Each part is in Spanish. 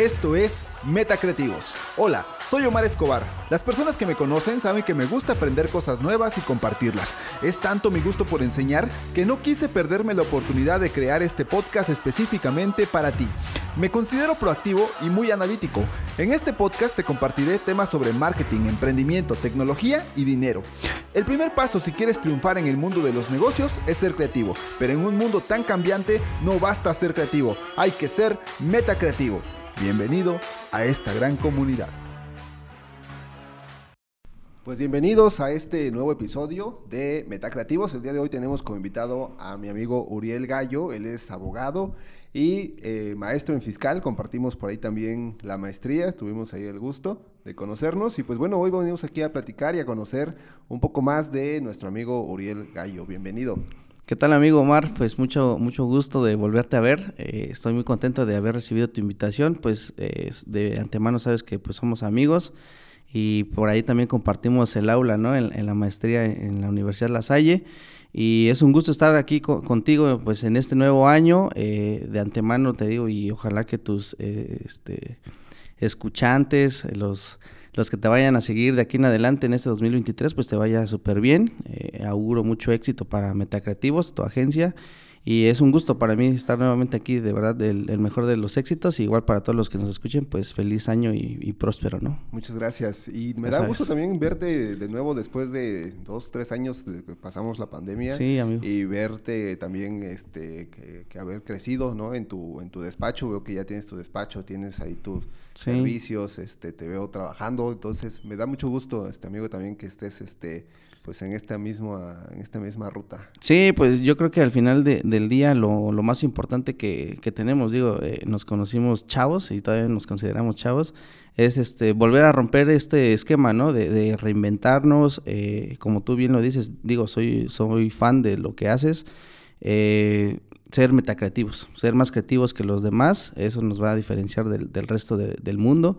Esto es Metacreativos. Hola, soy Omar Escobar. Las personas que me conocen saben que me gusta aprender cosas nuevas y compartirlas. Es tanto mi gusto por enseñar que no quise perderme la oportunidad de crear este podcast específicamente para ti. Me considero proactivo y muy analítico. En este podcast te compartiré temas sobre marketing, emprendimiento, tecnología y dinero. El primer paso si quieres triunfar en el mundo de los negocios es ser creativo, pero en un mundo tan cambiante no basta ser creativo, hay que ser metacreativo. Bienvenido a esta gran comunidad. Pues bienvenidos a este nuevo episodio de Metacreativos. El día de hoy tenemos como invitado a mi amigo Uriel Gallo. Él es abogado y eh, maestro en fiscal. Compartimos por ahí también la maestría. Tuvimos ahí el gusto de conocernos. Y pues bueno, hoy venimos aquí a platicar y a conocer un poco más de nuestro amigo Uriel Gallo. Bienvenido. ¿Qué tal amigo Omar? Pues mucho, mucho gusto de volverte a ver. Eh, estoy muy contento de haber recibido tu invitación. Pues eh, de antemano sabes que pues somos amigos y por ahí también compartimos el aula, ¿no? En, la maestría en la Universidad La Salle. Y es un gusto estar aquí contigo pues en este nuevo año. Eh, de antemano te digo y ojalá que tus este, escuchantes, los los que te vayan a seguir de aquí en adelante en este 2023, pues te vaya súper bien. Eh, auguro mucho éxito para Metacreativos, tu agencia. Y es un gusto para mí estar nuevamente aquí, de verdad, el, mejor de los éxitos. igual para todos los que nos escuchen, pues feliz año y, próspero, ¿no? Muchas gracias. Y me da gusto también verte de nuevo después de dos, tres años de que pasamos la pandemia. Sí, amigo. Y verte también, este, que, haber crecido, ¿no? En tu, en tu despacho. Veo que ya tienes tu despacho, tienes ahí tus servicios, este, te veo trabajando. Entonces, me da mucho gusto, este amigo, también que estés, este, pues en esta misma, en esta misma ruta. Sí, pues yo creo que al final del día lo, lo, más importante que, que tenemos, digo, eh, nos conocimos chavos y todavía nos consideramos chavos, es este volver a romper este esquema, ¿no? De, de reinventarnos, eh, como tú bien lo dices, digo, soy, soy fan de lo que haces. Eh, ser metacreativos, ser más creativos que los demás, eso nos va a diferenciar del, del resto del mundo.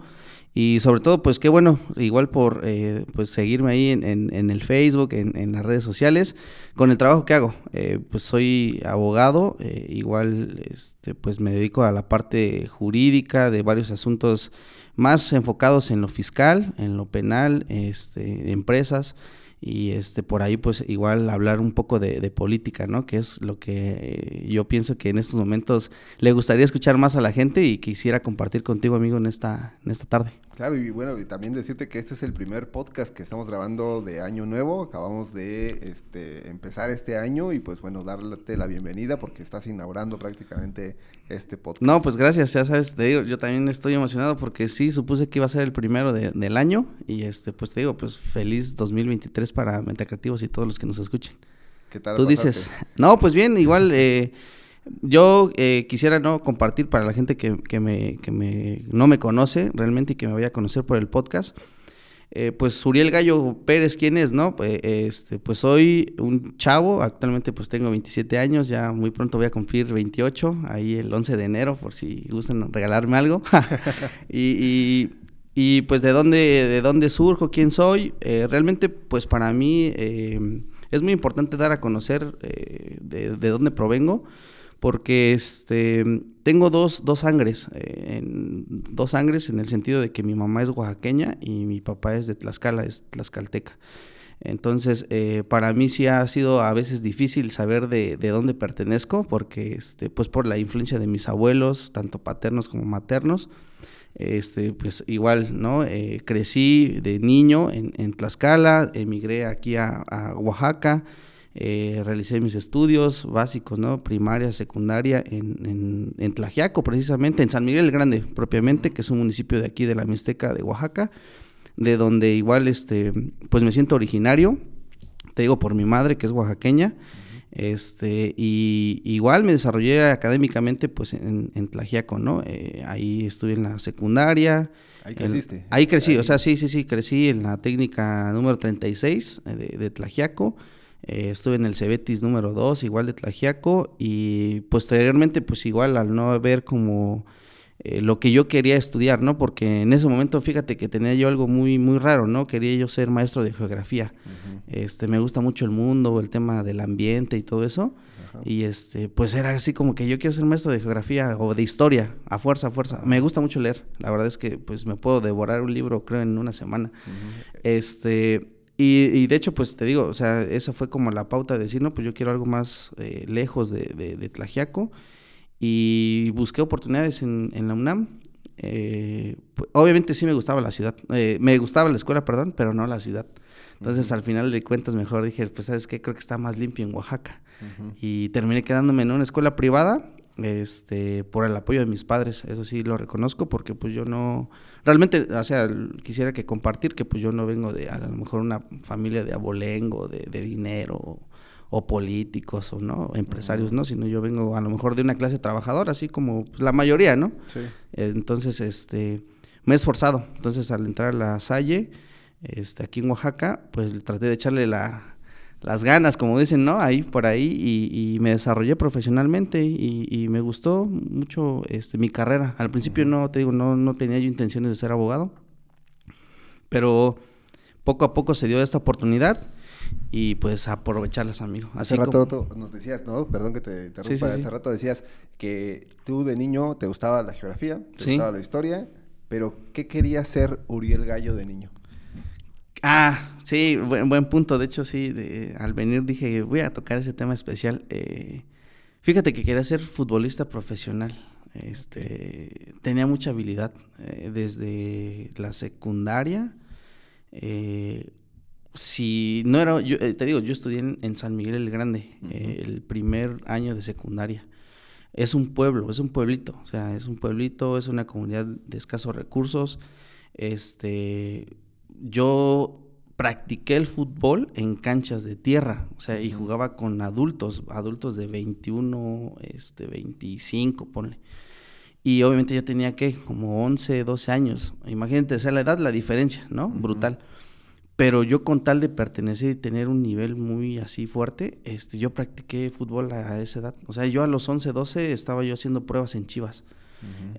Y sobre todo, pues qué bueno, igual por eh, pues seguirme ahí en, en, el Facebook, en, en, las redes sociales, con el trabajo que hago. Eh, pues soy abogado, eh, igual este, pues me dedico a la parte jurídica de varios asuntos más enfocados en lo fiscal, en lo penal, este, empresas y este por ahí pues igual hablar un poco de, política, ¿no? Que es lo que yo pienso que en estos momentos le gustaría escuchar más a la gente y quisiera compartir contigo, amigo, en esta, en esta tarde. Claro, y bueno, y también decirte que este es el primer podcast que estamos grabando de año nuevo. Acabamos de este, empezar este año y pues bueno, darte la bienvenida porque estás inaugurando prácticamente este podcast. No, pues gracias, ya sabes, te digo, yo también estoy emocionado porque sí, supuse que iba a ser el primero del año y este, pues te digo, pues feliz 2023 para Metacreativos y todos los que nos escuchen. ¿Qué tal? Tú dices, no, pues bien, igual... Eh, yo eh, quisiera no compartir para la gente que, que, me, que me, no me conoce realmente y que me vaya a conocer por el podcast. Eh, pues Uriel Gallo Pérez, ¿quién es? No? Pues, este, pues soy un chavo, actualmente pues tengo 27 años, ya muy pronto voy a cumplir 28, ahí el 11 de enero, por si gustan regalarme algo. y, y, pues de dónde, de dónde surjo, quién soy, eh, realmente pues para mí es muy importante dar a conocer de, de dónde provengo porque este, tengo dos, dos sangres, eh, en, dos sangres en el sentido de que mi mamá es oaxaqueña y mi papá es de Tlaxcala, es tlaxcalteca. Entonces, eh, para mí sí ha sido a veces difícil saber de, de, dónde pertenezco, porque este, pues por la influencia de mis abuelos, tanto paternos como maternos, este, pues igual, ¿no? Eh, crecí de niño en, Tlaxcala, emigré aquí a Oaxaca, eh, realicé mis estudios básicos, ¿no? Primaria, secundaria en, en, Tlajiaco, precisamente, en San Miguel el Grande, propiamente, que es un municipio de aquí de la Mixteca de Oaxaca, de donde igual, este, pues me siento originario, te digo por mi madre, que es oaxaqueña, este, y igual me desarrollé académicamente, pues, en, en Tlajiaco, ¿no? Eh, ahí estuve en la secundaria, Ahí creciste. ahí crecí, o sea, sí, sí, sí, crecí en la técnica número 36 de, de Tlajiaco. Eh, estuve en el Cebetis número 2, igual de Tlajiaco, y posteriormente, pues igual al no ver como eh, lo que yo quería estudiar, ¿no? Porque en ese momento, fíjate que tenía yo algo muy, muy raro, ¿no? Quería yo ser maestro de geografía. Este, me gusta mucho el mundo, el tema del ambiente y todo eso. Y este, pues era así como que yo quiero ser maestro de geografía o de historia, a fuerza, a fuerza. Me gusta mucho leer. La verdad es que pues me puedo devorar un libro, creo, en una semana. Este, y, de hecho, pues te digo, o sea, esa fue como la pauta de decir, no, pues yo quiero algo más eh, lejos de, de, Tlajiaco. Y busqué oportunidades en, en la UNAM. Eh, pues, obviamente sí me gustaba la ciudad, eh, me gustaba la escuela, perdón, pero no la ciudad. Entonces, al final de cuentas, mejor dije, pues, ¿sabes qué? Creo que está más limpio en Oaxaca. Y terminé quedándome en una escuela privada, este, por el apoyo de mis padres. Eso sí lo reconozco, porque pues yo no... Realmente, o sea, quisiera que compartir que pues yo no vengo de, a lo mejor, una familia de abolengo, de, de dinero, o políticos, o no, empresarios, ¿no? Sino yo vengo a lo mejor de una clase trabajadora, así como pues, la mayoría, ¿no? Sí. Entonces, este, me he esforzado. Entonces, al entrar a la Salle este, aquí en Oaxaca, pues traté de echarle la, las ganas, como dicen, ¿no? Ahí, por ahí, y, me desarrollé profesionalmente y, me gustó mucho este, mi carrera. Al principio no, te digo, no, no tenía yo intenciones de ser abogado, pero poco a poco se dio esta oportunidad y pues aprovecharlas, amigo. Hace rato nos decías, ¿no? Perdón que te interrumpa. Hace rato decías que tú de niño te gustaba la geografía, te gustaba la historia, pero ¿qué quería ser Uriel Gallo de niño? Ah, sí, buen, punto. De hecho, sí, al venir dije, voy a tocar ese tema especial. Eh, fíjate que quería ser futbolista profesional. Este, tenía mucha habilidad eh, desde la secundaria. Eh, si no era, yo, te digo, yo estudié en, San Miguel el Grande, el primer año de secundaria. Es un pueblo, es un pueblito, o sea, es un pueblito, es una comunidad de escasos recursos. Este, yo practiqué el fútbol en canchas de tierra, o sea, y jugaba con adultos, adultos de 21, este, 25, ponle. Y obviamente yo tenía que como 11, 12 años. Imagínate, o sea, la edad, la diferencia, ¿no? Brutal. Pero yo con tal de pertenecer y tener un nivel muy así fuerte, este, yo practiqué fútbol a esa edad. O sea, yo a los 11, 12 estaba yo haciendo pruebas en Chivas.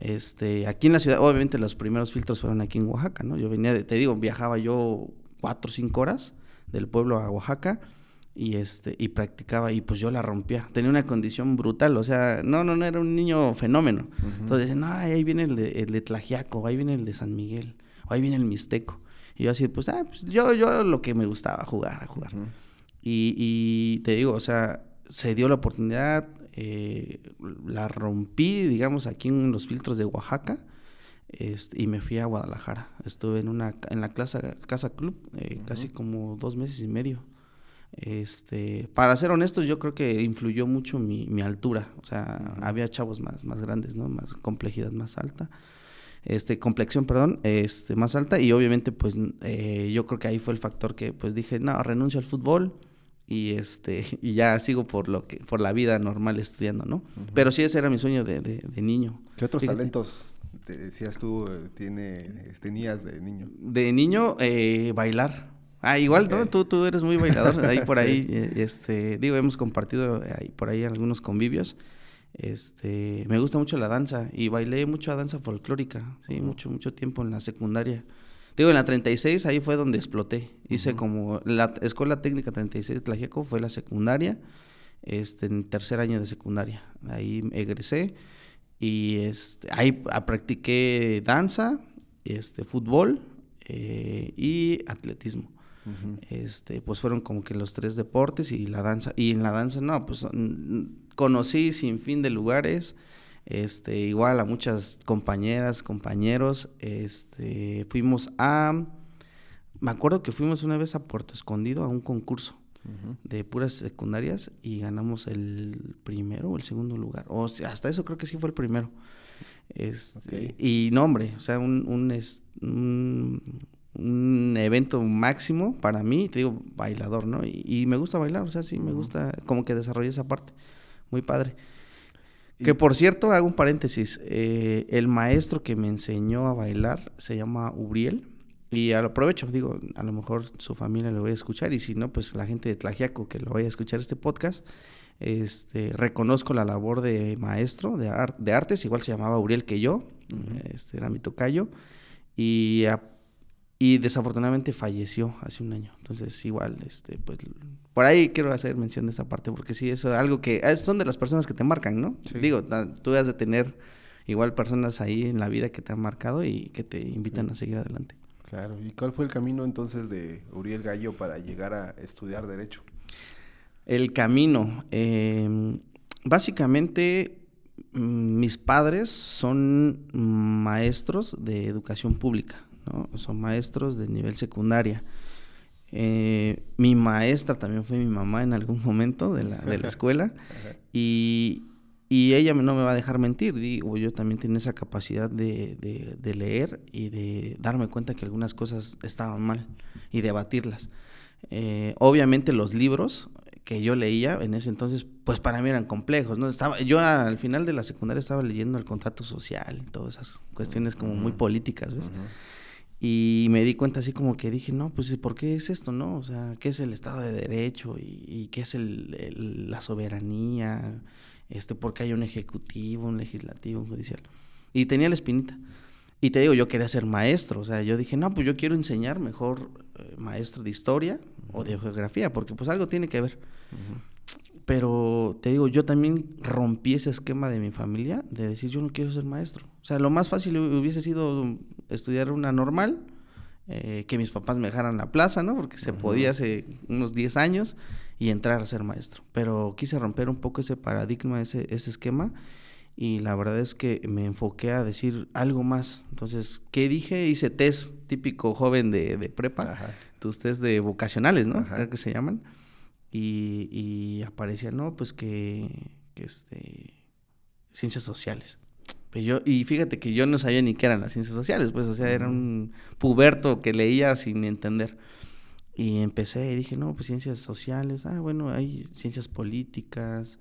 Este, aquí en la ciudad, obviamente los primeros filtros fueron aquí en Oaxaca, ¿no? Yo venía de, te digo, viajaba yo cuatro o cinco horas del pueblo a Oaxaca y este y practicaba y pues yo la rompía. Tenía una condición brutal o sea no no no era un niño fenómeno. Entonces dicen no ahí viene el de, el de Tlajiaco ahí viene el de San Miguel o ahí viene el Mixteco y yo así pues, ah, pues yo yo lo que me gustaba jugar a jugar y, y te digo o sea se dio la oportunidad eh, la rompí, digamos, aquí en los filtros de Oaxaca. Este, y me fui a Guadalajara. Estuve en una en la casa, casa club eh, casi como dos meses y medio. Este, para ser honestos, yo creo que influyó mucho mi, mi altura. O sea, había chavos más, más grandes, ¿no? Más complejidad más alta. Este, complexión, perdón, este, más alta. Y obviamente, pues, eh, yo creo que ahí fue el factor que, pues, dije, no, renuncio al fútbol y este y ya sigo por lo que por la vida normal estudiando no pero sí ese era mi sueño de, de, niño. Qué otros talentos te decías tú eh, tiene tenías de niño de niño eh, bailar. Ah igual no tú tú eres muy bailador ahí por ahí eh, este digo hemos compartido ahí por ahí algunos convivios. Este me gusta mucho la danza y bailé mucho danza folclórica sí mucho mucho tiempo en la secundaria Digo, en la 36 ahí fue donde exploté. Hice como la Escuela Técnica 36 de Tlajeco fue la secundaria, este, en tercer año de secundaria. Ahí egresé y este, ahí practiqué danza, este, fútbol eh, y atletismo. Este, pues fueron como que los tres deportes y la danza. Y en la danza, no, pues conocí sin fin de lugares este, igual a muchas compañeras, compañeros, este, fuimos a, me acuerdo que fuimos una vez a Puerto Escondido a un concurso de puras secundarias y ganamos el primero o el segundo lugar, o sea, hasta eso creo que sí fue el primero. Este, Y no, hombre, o sea, un, un, un, evento máximo para mí, te digo, bailador, ¿no? Y, y me gusta bailar, o sea, sí, me gusta como que desarrollé esa parte, muy padre. Que por cierto, hago un paréntesis, eh, el maestro que me enseñó a bailar se llama Uriel. Y aprovecho, digo, a lo mejor su familia lo voy a escuchar y si no, pues la gente de Tlajiaco que lo vaya a escuchar este podcast, este, reconozco la labor de maestro de, de artes, igual se llamaba Uriel que yo, este era mi tocayo, y, y desafortunadamente falleció hace un año. Entonces, igual, este, pues, por ahí quiero hacer mención de esa parte, porque sí, eso es algo que ah, son de las personas que te marcan, ¿no? Digo, tú has de tener igual personas ahí en la vida que te han marcado y que te invitan a seguir adelante. Claro, ¿y cuál fue el camino entonces de Uriel Gallo para llegar a estudiar Derecho? El camino, em, básicamente mm, mis padres son maestros de educación pública, ¿no? Son maestros de nivel secundaria. Eh, mi maestra también fue mi mamá en algún momento de la, de la escuela y, y, ella no me va a dejar mentir, digo, yo también tenía esa capacidad de, de, de, leer y de darme cuenta que algunas cosas estaban mal y debatirlas. Eh, obviamente los libros que yo leía en ese entonces, pues para mí eran complejos, ¿no? Estaba, yo al final de la secundaria estaba leyendo el contrato social, todas esas cuestiones como muy políticas, ¿ves? Y me di cuenta así como que dije, no, pues ¿por qué es esto, no? O sea, ¿qué es el Estado de Derecho? ¿Y, qué es el, la soberanía? Este, ¿Por qué hay un ejecutivo, un legislativo, un judicial? Y tenía la espinita. Y te digo, yo quería ser maestro, o sea, yo dije, no, pues yo quiero enseñar mejor eh, maestro de historia o de geografía, porque pues algo tiene que ver. Pero te digo, yo también rompí ese esquema de mi familia de decir, yo no quiero ser maestro. O sea, lo más fácil hubiese sido estudiar una normal, eh, que mis papás me dejaran la plaza, ¿no? Porque se podía hace unos 10 años y entrar a ser maestro. Pero quise romper un poco ese paradigma, ese, ese esquema. Y la verdad es que me enfoqué a decir algo más. Entonces, ¿qué dije? Hice test típico joven de, de prepa. Tus test de vocacionales, ¿no? Creo que se llaman. Y, y aparecía, no, pues que, que este, ciencias sociales. Pero yo, y fíjate que yo no sabía ni qué eran las ciencias sociales, pues, o sea, era un puberto que leía sin entender. Y empecé y dije, no, pues ciencias sociales, ah, bueno, hay ciencias políticas,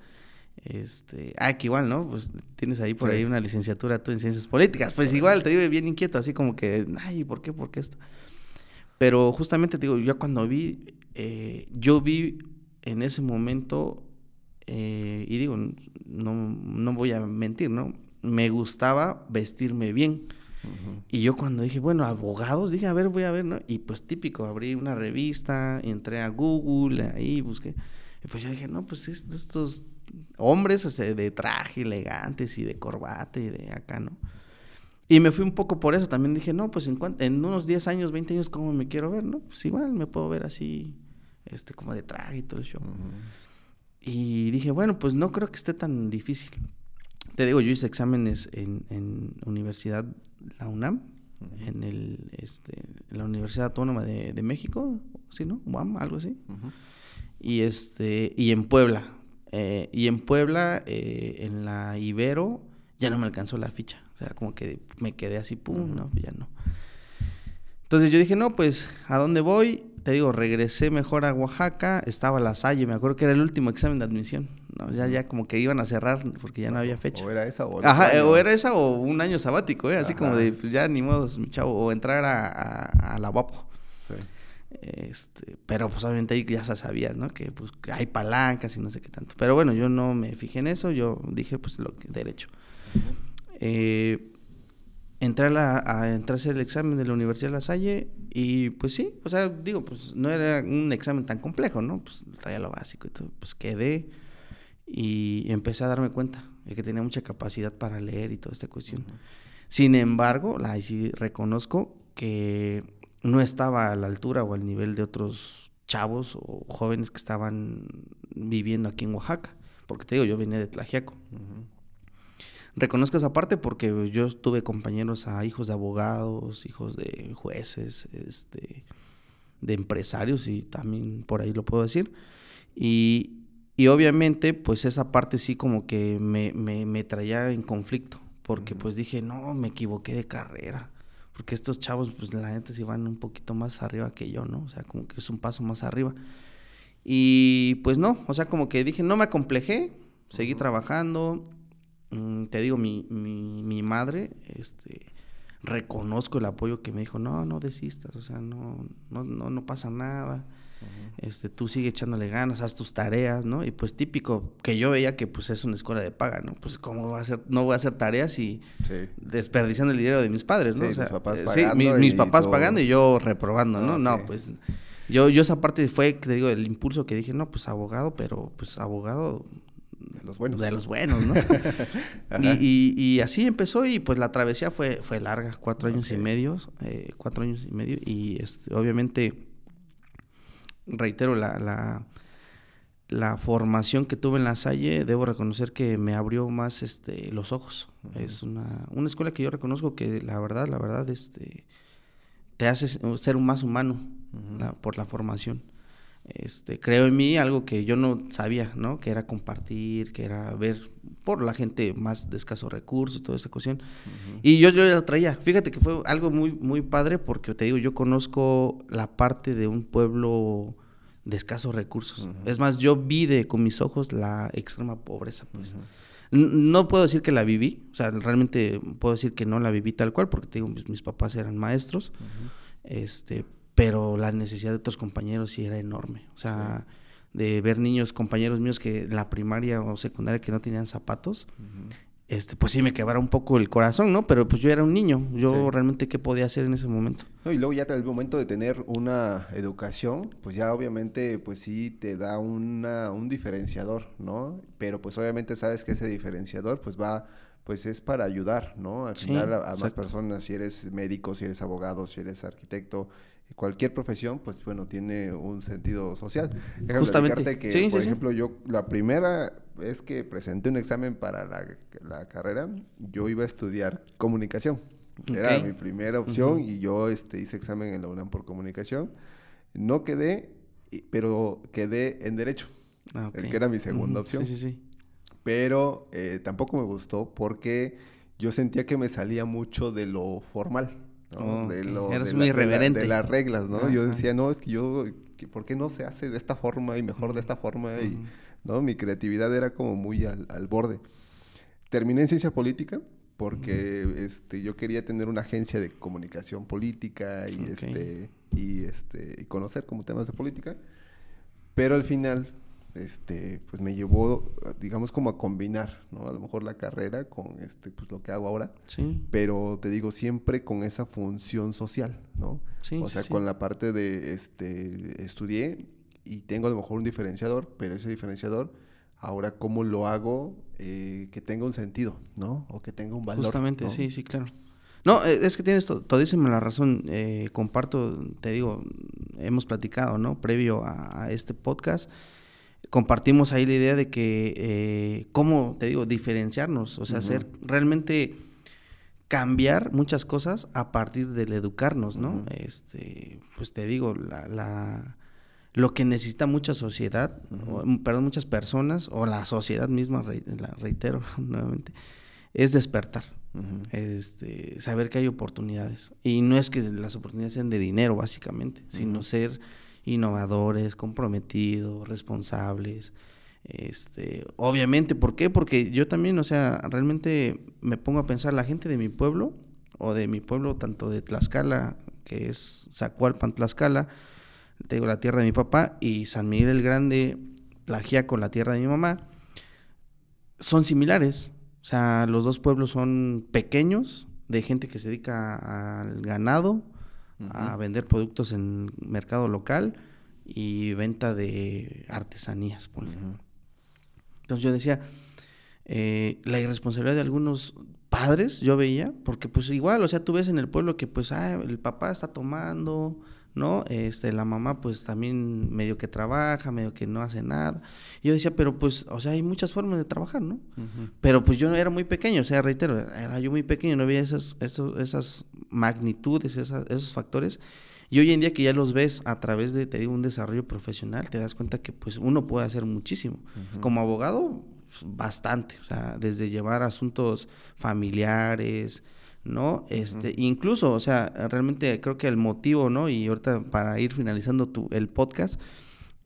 este, ah, que igual, ¿no? Pues tienes ahí por ahí una licenciatura tú en ciencias políticas, pues igual te digo bien inquieto, así como que, ay, ¿por qué? ¿Por qué esto? Pero justamente te digo, yo cuando vi, eh, yo vi en ese momento, eh, y digo, no, no voy a mentir, ¿no? Me gustaba vestirme bien. Y yo cuando dije, bueno, abogados, dije, a ver, voy a ver, ¿no? Y pues típico, abrí una revista, entré a Google, ahí busqué. Y pues yo dije, no, pues estos hombres de traje elegantes y de corbata y de acá, ¿no? Y me fui un poco por eso, también dije, no, pues en, en unos 10 años, 20 años, ¿cómo me quiero ver, no? Pues igual me puedo ver así, este, como de traje y todo el show. Y dije, bueno, pues no creo que esté tan difícil. Te digo, yo hice exámenes en, en Universidad La UNAM, en el este, la Universidad Autónoma de, de México, ¿sí, no? UAM, algo así. Y este, y en Puebla. Eh, y en Puebla, eh, en la Ibero, ya no me alcanzó la ficha. O sea, como que me quedé así, pum, no, ya no. Entonces yo dije, no, pues, ¿a dónde voy? te digo, regresé mejor a Oaxaca, estaba la Salle, me acuerdo que era el último examen de admisión. ¿No? Ya, ya como que iban a cerrar porque ya no había fecha. O era esa o, Ajá, o era esa o un año sabático, ¿eh? así como de, pues ya ni modo, mi chavo, o entrar a, a, la guapo. Sí. Este, pero pues obviamente ahí ya sabías, ¿no? Que pues hay palancas y no sé qué tanto. Pero bueno, yo no me fijé en eso, yo dije pues lo que derecho. eh, entré a, la, a, entrar a hacer el examen de la Universidad de La Salle y pues sí, o sea, digo, pues no era un examen tan complejo, ¿no? Pues traía lo básico y todo, pues quedé y empecé a darme cuenta de que tenía mucha capacidad para leer y toda esta cuestión. Sin embargo, la, sí reconozco que no estaba a la altura o al nivel de otros chavos o jóvenes que estaban viviendo aquí en Oaxaca, porque te digo, yo venía de Tlajiaco reconozco esa parte porque yo tuve compañeros a hijos de abogados, hijos de jueces, este, de empresarios y también por ahí lo puedo decir. Y, y obviamente pues esa parte sí como que me, me, me traía en conflicto porque pues dije, no, me equivoqué de carrera. Porque estos chavos, pues la gente sí van un poquito más arriba que yo, ¿no? O sea, como que es un paso más arriba. Y pues no, o sea, como que dije, no me acomplejé, seguí trabajando, Mm, te digo, mi, mi, mi, madre, este, reconozco el apoyo que me dijo, no, no desistas, o sea, no, no, no, no pasa nada. Este, tú sigue echándole ganas, haz tus tareas, ¿no? Y pues típico, que yo veía que pues es una escuela de paga, ¿no? Pues cómo voy a hacer, no voy a hacer tareas y desperdiciando el dinero de mis padres, ¿no? Sí, mis papás eh, pagando. mis y papás todo. pagando y yo reprobando, ¿no? No, No, sí. pues yo, yo esa parte fue, te digo, el impulso que dije, no, pues abogado, pero pues abogado De los buenos. de los buenos, ¿no? y, y- y así empezó y pues la travesía fue, fue larga, cuatro años y medio, eh, cuatro años y medio y este, obviamente, reitero, la, la, la formación que tuve en la Salle, debo reconocer que me abrió más este, los ojos. Es una, una escuela que yo reconozco que la verdad, la verdad, este, te hace ser un más humano la- por la formación. Este, creo en mí algo que yo no sabía, ¿no? Que era compartir, que era ver por la gente más de escasos recursos, toda esa cuestión. Y yo, yo ya lo traía. Fíjate que fue algo muy, muy padre porque te digo, yo conozco la parte de un pueblo de escasos recursos. Es más, yo vi de con mis ojos la extrema pobreza, pues. No puedo decir que la viví, o sea, realmente puedo decir que no la viví tal cual, porque te digo, mis, mis papás eran maestros, este, pero la necesidad de otros compañeros sí era enorme. O sea, de ver niños, compañeros míos que en la primaria o secundaria que no tenían zapatos, este, pues sí me quebraba un poco el corazón, ¿no? Pero pues yo era un niño, yo Sí. realmente qué podía hacer en ese momento. No, y luego ya el momento de tener una educación, pues ya obviamente, pues sí te da una, un diferenciador, ¿no? Pero pues obviamente sabes que ese diferenciador, pues va, pues es para ayudar, ¿no? Al Sí, final a, a más personas, si eres médico, si eres abogado, si eres arquitecto, cualquier profesión, pues bueno, tiene un sentido social. Déjame Justamente. que, Sí, por sí, sí. ejemplo, yo la primera vez que presenté un examen para la, la carrera, yo iba a estudiar comunicación. Era mi primera opción y yo este, hice examen en la UNAM por comunicación. No quedé, pero quedé en derecho, Ah, el que era mi segunda opción. Sí, sí, sí. Pero eh, tampoco me gustó porque yo sentía que me salía mucho de lo formal. ¿No? Oh, de lo, Eras de muy la- de la- irreverente. de las reglas, ¿no? Yo Ajá. decía, no, es que yo, ¿por qué no se hace de esta forma y mejor de esta forma? Y. ¿no? Mi creatividad era como muy al, al borde. Terminé en ciencia política porque este, yo quería tener una agencia de comunicación política y, Ok. este, y, este, y conocer como temas de política. Pero al final, este, pues me llevó, digamos, como a combinar, ¿no? A lo mejor la carrera con este, pues lo que hago ahora. Sí. Pero te digo, siempre con esa función social, ¿no? Sí, o sea, sí. con la parte de, este, estudié y tengo a lo mejor un diferenciador, pero ese diferenciador, ahora cómo lo hago eh, que tenga un sentido, ¿no? O que tenga un valor. Justamente, ¿no? sí, sí, claro. No, eh, es que tienes to- todísima la razón. eh, comparto, te digo, hemos platicado, ¿no? Previo a, a este podcast, compartimos ahí la idea de que, eh, ¿cómo, te digo, diferenciarnos? O sea, Ujú. hacer realmente cambiar muchas cosas a partir del educarnos, ¿no? Este, pues te digo, la, la- lo que necesita mucha sociedad, o, perdón, muchas personas, o la sociedad misma, la reitero nuevamente, es despertar. Este, saber que hay oportunidades. Y no es que las oportunidades sean de dinero, básicamente, sino ser innovadores, comprometidos, responsables. Este, obviamente, ¿por qué? Porque yo también, o sea, realmente me pongo a pensar, la gente de mi pueblo, o de mi pueblo, tanto de Tlaxcala, que es Zacualpan, Tlaxcala, te digo, la tierra de mi papá, y San Miguel el Grande, Tlaxiaco, la tierra de mi mamá, son similares. O sea, los dos pueblos son pequeños, de gente que se dedica al ganado, a vender productos en mercado local y venta de artesanías. Entonces yo decía, eh, la irresponsabilidad de algunos padres, yo veía, porque pues igual, o sea, tú ves en el pueblo que pues, ah, el papá está tomando, ¿no? Este, la mamá pues también medio que trabaja, medio que no hace nada. Y yo decía, pero pues, o sea, hay muchas formas de trabajar, ¿no? Pero pues yo era muy pequeño, o sea, reitero, era yo muy pequeño, no veía esas, esos- esas magnitudes, esas- esos factores. Y hoy en día que ya los ves a través de, te digo, un desarrollo profesional, te das cuenta que pues uno puede hacer muchísimo. Como abogado, pues, bastante, o sea, desde llevar asuntos familiares, ¿no? Este, incluso, o sea, realmente creo que el motivo, ¿no? Y ahorita para ir finalizando tu, el podcast,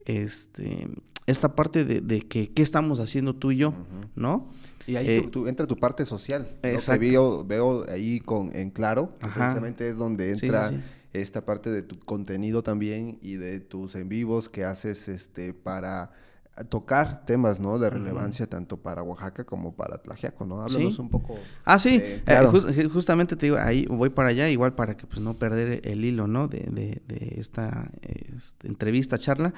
este, esta parte de, de que qué estamos haciendo tú y yo, ¿no? Y ahí Eh, entra tu parte social. ¿no? Que exacto. veo, veo ahí con, en claro, que precisamente es donde Sí, sí, entra sí. esta parte de tu contenido también y de tus en vivos que haces este para tocar temas, ¿no? De relevancia tanto para Oaxaca como para Tlaxiaco, ¿no? Háblanos un poco. Ah, sí, eh, justamente te digo, ahí voy para allá, igual para que pues no perder el hilo, ¿no? De, de, de esta, este, entrevista, charla.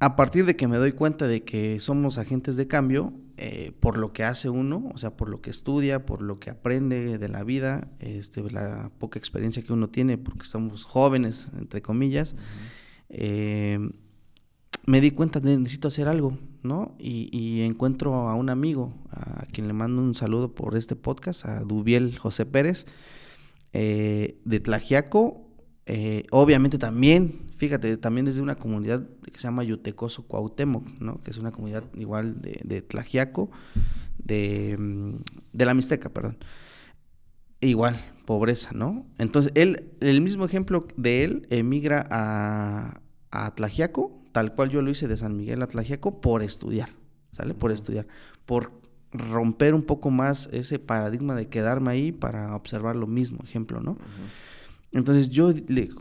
A partir de que me doy cuenta de que somos agentes de cambio, eh, por lo que hace uno, o sea, por lo que estudia, por lo que aprende de la vida, este, la poca experiencia que uno tiene, porque somos jóvenes, entre comillas, me di cuenta de necesito hacer algo, ¿no? Y, encuentro a un amigo, a quien le mando un saludo por este podcast, a Dubiel José Pérez, eh, de Tlajiaco. Eh, obviamente también, fíjate, también es de una comunidad que se llama Yutecoso Cuauhtémoc, ¿no? Que es una comunidad igual de, de de, mm, de la Mixteca, perdón. Igual, pobreza, ¿no? Entonces, él, el mismo ejemplo de él emigra a, a tal cual yo lo hice de San Miguel Atlagiaco por estudiar, ¿sale? Por estudiar, por romper un poco más ese paradigma de quedarme ahí para observar lo mismo, ejemplo, ¿no? Entonces yo,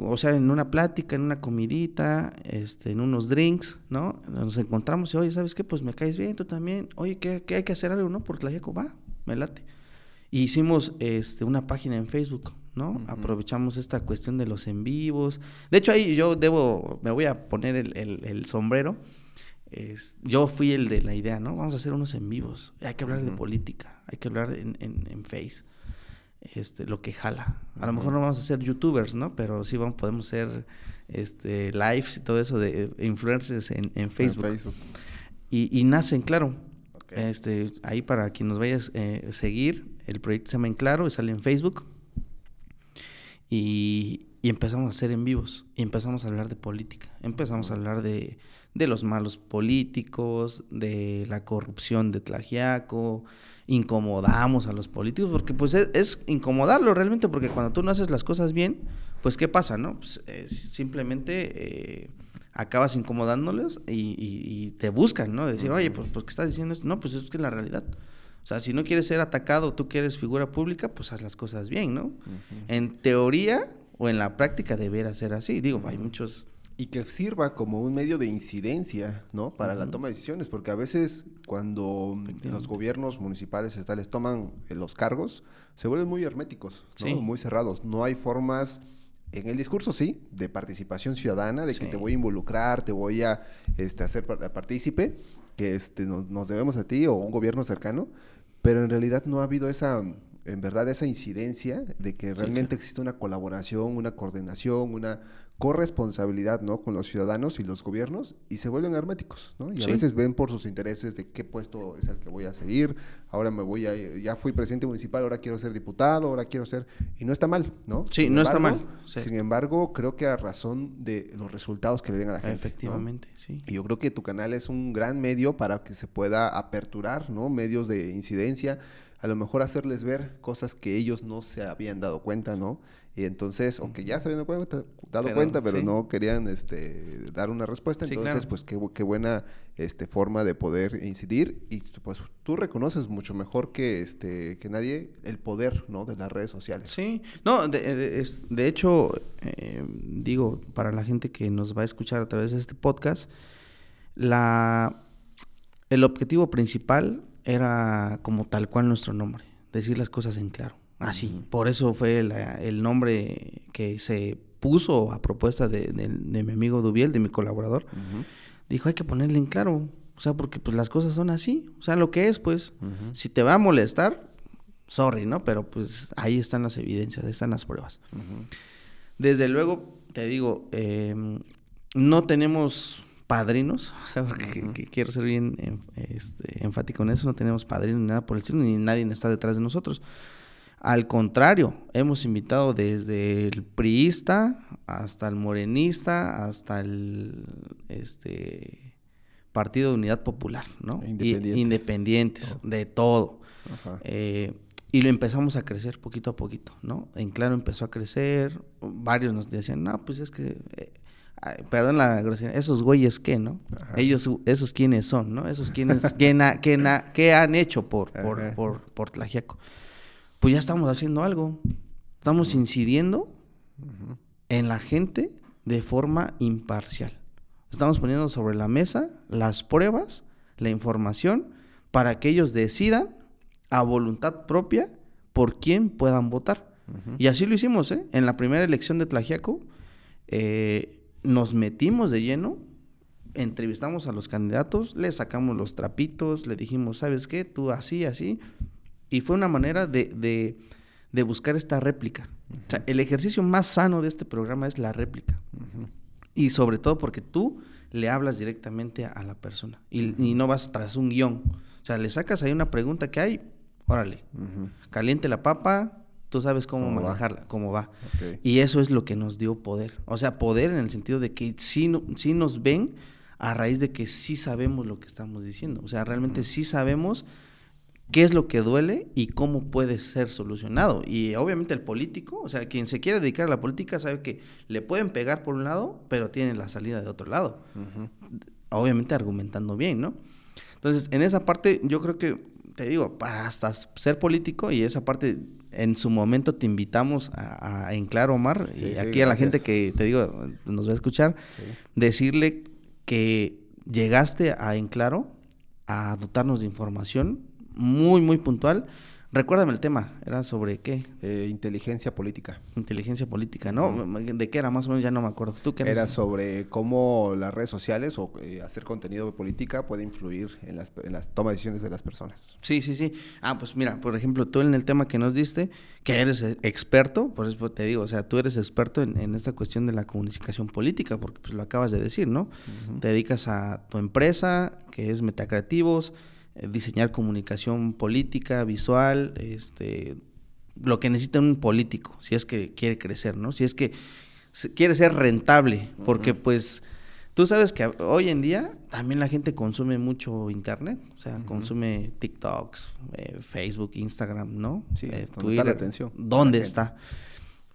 o sea, en una plática, en una comidita, este, en unos drinks, ¿no? Nos encontramos y, oye, ¿sabes qué? Pues me caes bien, tú también. Oye, ¿qué, hay que hacer algo, no? Por Tlaxiaco, va, me late. Y hicimos este, una página en Facebook, ¿no? Aprovechamos esta cuestión de los en vivos. De hecho, ahí yo debo, me voy a poner el, sombrero. Es, yo fui el de la idea, ¿no? Vamos a hacer unos en vivos. Hay que hablar de política, hay que hablar en, en, Face. Este, lo que jala. A lo mejor no vamos a ser youtubers, ¿no? Pero sí vamos, podemos ser este, lives y todo eso de influencers en, en Facebook. Y, y, nacen, claro. Este, ahí para quien nos vaya a eh, seguir, el proyecto se llama En Claro y sale en Facebook. Y, empezamos a hacer en vivos y empezamos a hablar de política, empezamos a hablar de, los malos políticos, de la corrupción de Tlagiaco, incomodamos a los políticos, porque pues es, incomodarlo realmente, porque cuando tú no haces las cosas bien, pues ¿qué pasa, no? Pues, simplemente eh, acabas incomodándoles y, te buscan, ¿no? Decir, oye, pues, ¿por qué estás diciendo esto? No, pues es que es la realidad. O sea, si no quieres ser atacado, tú quieres figura pública, pues haz las cosas bien, ¿no? En teoría o en la práctica deberá ser así. Digo, hay muchos... Y que sirva como un medio de incidencia, ¿no? Para la toma de decisiones, porque a veces cuando los gobiernos municipales estatales toman eh, los cargos, se vuelven muy herméticos, ¿no? Muy cerrados. No hay formas... En el discurso sí, de participación ciudadana, de que te voy a involucrar, te voy a este, hacer partícipe, que este, nos, debemos a ti o un gobierno cercano, pero en realidad no ha habido esa, en verdad, esa incidencia de que realmente existe una colaboración, una coordinación, una corresponsabilidad, ¿no? Con los ciudadanos y los gobiernos y se vuelven herméticos, ¿no? Y a veces ven por sus intereses de qué puesto es el que voy a seguir, ahora me voy a, ya fui presidente municipal, ahora quiero ser diputado, ahora quiero ser, y no está mal, ¿no? Sí, no está mal. Sin embargo, creo que a razón de los resultados que le den a la gente. Efectivamente, sí. Y yo creo que tu canal es un gran medio para que se pueda aperturar, ¿no? Medios de incidencia, a lo mejor hacerles ver cosas que ellos no se habían dado cuenta, ¿no? Y entonces, aunque ya se habían dado cuenta, pero, no querían este, dar una respuesta, entonces, pues qué, qué, buena este, forma de poder incidir. Y pues tú reconoces mucho mejor que, este, que nadie el poder ¿no? de las redes sociales. Sí, no, de, es, de hecho, eh, digo, para la gente que nos va a escuchar a través de este podcast, la, el objetivo principal era como tal cual nuestro nombre, decir las cosas en claro. Así, por eso fue el nombre que se puso a propuesta de, mi amigo Dubiel, de mi colaborador. Dijo, hay que ponerle en claro, o sea, porque pues las cosas son así, o sea, lo que es, pues, si te va a molestar, sorry, ¿no? Pero pues ahí están las evidencias, ahí están las pruebas. Desde luego, te digo, em, no tenemos padrinos, o sea, porque quiero ser bien este, enfático en eso, no tenemos padrinos ni nada por el estilo, ni nadie está detrás de nosotros. Al contrario, hemos invitado desde el priista hasta el morenista, hasta el este Partido de Unidad Popular, ¿no? Independientes. independientes, de todo. Eh, y lo empezamos a crecer poquito a poquito, ¿no? En claro empezó a crecer, varios nos decían, no, pues es que, eh, perdón la grosería, esos güeyes qué, ¿no? Ellos, esos quiénes son, ¿no? Esos quiénes, ¿qué, han hecho por, por, por, por Tlajiaco? Pues ya estamos haciendo algo. Estamos incidiendo en la gente de forma imparcial. Estamos poniendo sobre la mesa las pruebas, la información, para que ellos decidan a voluntad propia por quién puedan votar. Y así lo hicimos, ¿eh? En la primera elección de Tlajiaco, eh, nos metimos de lleno, entrevistamos a los candidatos, le sacamos los trapitos, le dijimos, ¿sabes qué? Tú así, así. Y fue una manera de, de, buscar esta réplica. O sea, el ejercicio más sano de este programa es la réplica. Y sobre todo porque tú le hablas directamente a, la persona y, no vas tras un guion. O sea, le sacas ahí una pregunta que hay, órale, caliente la papa, tú sabes cómo, manejarla, cómo va. Y eso es lo que nos dio poder. O sea, poder en el sentido de que sí, sí nos ven a raíz de que sí sabemos lo que estamos diciendo. O sea, realmente sí sabemos qué es lo que duele y cómo puede ser solucionado. Y obviamente el político, o sea, quien se quiere dedicar a la política sabe que le pueden pegar por un lado, pero tiene la salida de otro lado. Obviamente argumentando bien, ¿no? Entonces, en esa parte yo creo que, te digo, para hasta ser político y esa parte en su momento te invitamos a, en claro, Omar, y aquí a la gente que te digo nos va a escuchar, decirle que llegaste a en claro a dotarnos de información muy, muy puntual. Recuérdame el tema, ¿era sobre qué? Eh, inteligencia política. Inteligencia política, ¿no? ¿De qué era más o menos? Ya no me acuerdo. ¿Tú qué Era sobre cómo las redes sociales o eh, hacer contenido de política puede influir en las, en las tomas de decisiones de las personas. Sí, sí, sí. Ah, pues mira, por ejemplo, tú en el tema que nos diste, que eres eh, experto, por eso te digo, o sea, tú eres experto en, esta cuestión de la comunicación política, porque pues lo acabas de decir, ¿no? Te dedicas a tu empresa, que es Metacreativos, diseñar comunicación política, visual, este, lo que necesita un político, si es que quiere crecer, ¿no? Si es que quiere ser rentable, porque pues tú sabes que hoy en día también la gente consume mucho internet, o sea, consume TikToks, eh, Facebook, Instagram, ¿no? Sí, eh, ¿dónde está la atención? ¿Dónde está?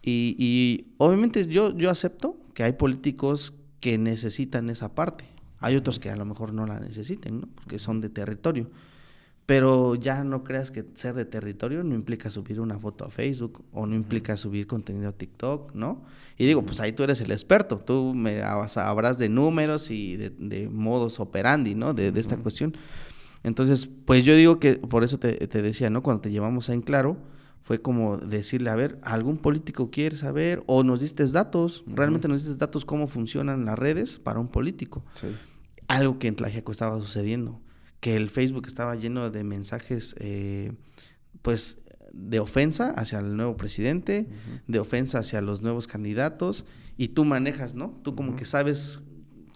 Y, y obviamente yo, yo acepto que hay políticos que necesitan esa parte. Hay otros que a lo mejor no la necesiten, ¿no? Porque son de territorio. Pero ya no creas que ser de territorio no implica subir una foto a Facebook o no implica subir contenido a TikTok, ¿no? Y digo, pues ahí tú eres el experto, tú me sabrás de números y de, modos operandi, ¿no? De, esta cuestión. Entonces, pues yo digo que, por eso te, decía, ¿no? Cuando te llevamos a En Claro, fue como decirle, a ver, ¿algún político quiere saber? O nos diste datos, realmente nos diste datos cómo funcionan las redes para un político. Sí algo que en Tlaxiaco estaba sucediendo, que el Facebook estaba lleno de mensajes, eh, pues, de ofensa hacia el nuevo presidente, de ofensa hacia los nuevos candidatos, y tú manejas, ¿no? Tú como que sabes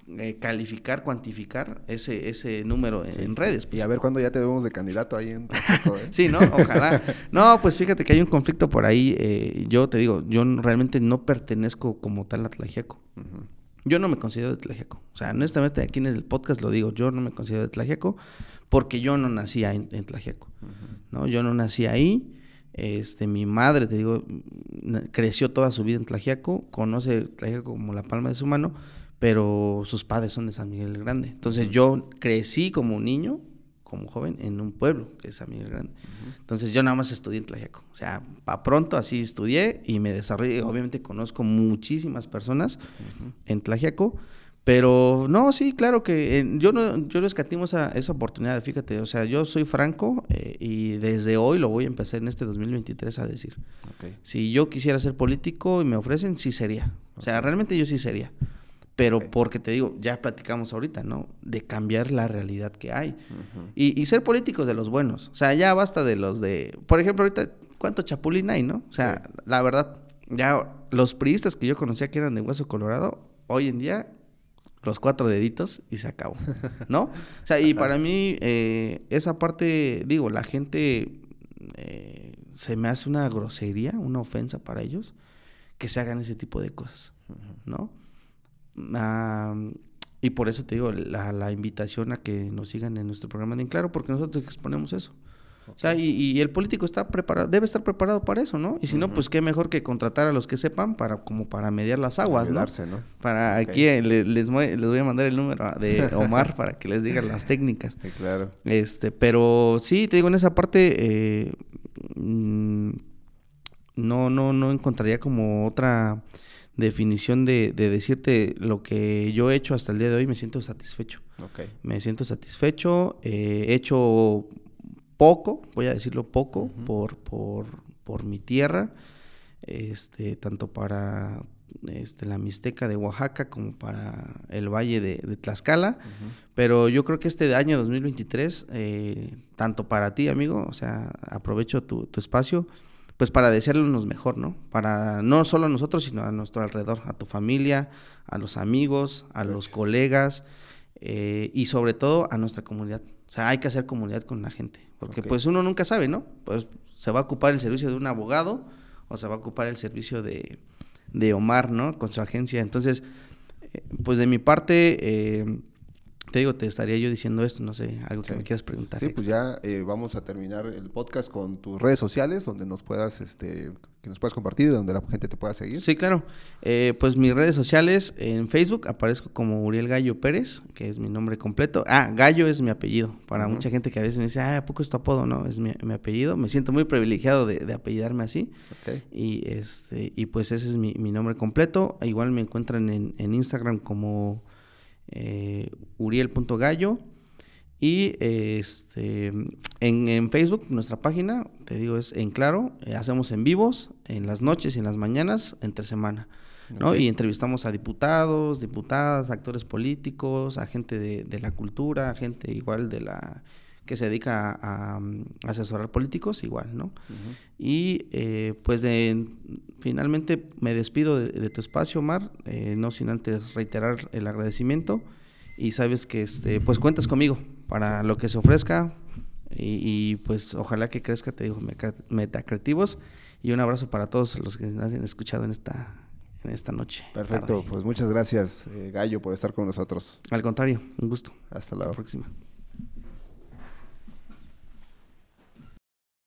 eh, calificar, cuantificar ese, ese número en, redes. Y pues. a ver cuándo ya te vemos de candidato ahí en ¿eh? Sí, ¿no? Ojalá. no, pues fíjate que hay un conflicto por ahí. yo te digo, yo realmente no pertenezco como tal a Tlaxiaco. Yo no me considero de Tlajiaco. O sea, honestamente, aquí en el podcast lo digo, yo no me considero de Tlajiaco porque yo no nací en, en Tlajiaco. ¿no? Yo no nací ahí. Este, mi madre, te digo, creció toda su vida en Tlajiaco, conoce Tlajiaco como la palma de su mano, pero sus padres son de San Miguel el Grande. Entonces yo crecí como niño como joven en un pueblo, que es San Miguel Grande. Entonces yo nada más estudié en Tlaxiaco. O sea, para pronto así estudié y me desarrollé. Obviamente conozco muchísimas personas en Tlaxiaco. Pero no, sí, claro que eh, yo no, yo no escatimo esa, esa oportunidad, fíjate, o sea, yo soy franco eh, y desde hoy lo voy a empezar en este 2023 a decir. Si yo quisiera ser político y me ofrecen, sí sería. O sea, realmente yo sí sería pero porque te digo, ya platicamos ahorita, ¿no? De cambiar la realidad que hay. y, ser políticos de los buenos. O sea, ya basta de los de, por ejemplo, ahorita, ¿cuánto chapulín hay, no? O sea, la verdad, ya los priistas que yo conocía que eran de Hueso Colorado, hoy en día, los cuatro deditos y se acabó, ¿no? O sea, y para mí, eh, esa parte, digo, la gente eh, se me hace una grosería, una ofensa para ellos, que se hagan ese tipo de cosas, ¿no? Y por eso te digo, la, la, invitación a que nos sigan en nuestro programa de Enclaro, porque nosotros exponemos eso. O sea, y, el político está preparado, debe estar preparado para eso, ¿no? Y si no, pues qué mejor que contratar a los que sepan para como para mediar las aguas, ¿no? ¿no? Para aquí eh, les, les, voy a mandar el número de Omar para que les digan las técnicas. claro. Este, pero sí, te digo, en esa parte, eh, mm, no, no, no encontraría como otra definición de, de, decirte lo que yo he hecho hasta el día de hoy, me siento satisfecho. Ok. Me siento satisfecho, eh, he hecho poco, voy a decirlo poco, por, por, por mi tierra, este, tanto para este, la Mixteca de Oaxaca como para el Valle de, de Tlaxcala. Pero yo creo que este año 2023, eh, tanto para ti, amigo, o sea, aprovecho tu, tu espacio, pues para desearnos mejor, ¿no? Para no solo a nosotros, sino a nuestro alrededor, a tu familia, a los amigos, a los colegas eh, y sobre todo a nuestra comunidad. O sea, hay que hacer comunidad con la gente, porque pues uno nunca sabe, ¿no? Pues se va a ocupar el servicio de un abogado o se va a ocupar el servicio de, de Omar, ¿no? Con su agencia. Entonces, eh, pues de mi parte, eh, te digo, te estaría yo diciendo esto, no sé, algo que me quieras preguntar. Sí, pues ya eh, vamos a terminar el podcast con tus redes sociales, donde nos puedas, este, que nos puedas compartir, donde la gente te pueda seguir. Sí, claro. Eh, pues mis redes sociales, en Facebook aparezco como Uriel Gallo Pérez, que es mi nombre completo. Ah, Gallo es mi apellido. Para mucha gente que a veces me dice, ah, ¿a poco es tu apodo? No, es mi, mi apellido. Me siento muy privilegiado de, de apellidarme así. Ok. Y, este, y pues ese es mi, mi nombre completo. Igual me encuentran en, en Instagram como eh, uriel.gallo. Y este, en, en Facebook, nuestra página, te digo, es en claro, eh, hacemos en vivos, en las noches y en las mañanas, entre semana. ¿no? Y entrevistamos a diputados, diputadas, actores políticos, a gente de, de la cultura, a gente igual de la que se dedica a, a, mm, asesorar políticos, igual, ¿no? Ujú. Y eh, pues de, finalmente me despido de, de tu espacio, Omar, eh, no sin antes reiterar el agradecimiento y sabes que este, pues cuentas conmigo para lo que se ofrezca y, y, pues ojalá que crezca, te digo, Metacreativos y un abrazo para todos los que nos han escuchado en esta, esta noche. Perfecto, tarde. pues muchas gracias, eh, Gallo, por estar con nosotros. Al contrario, un gusto. Hasta la próxima.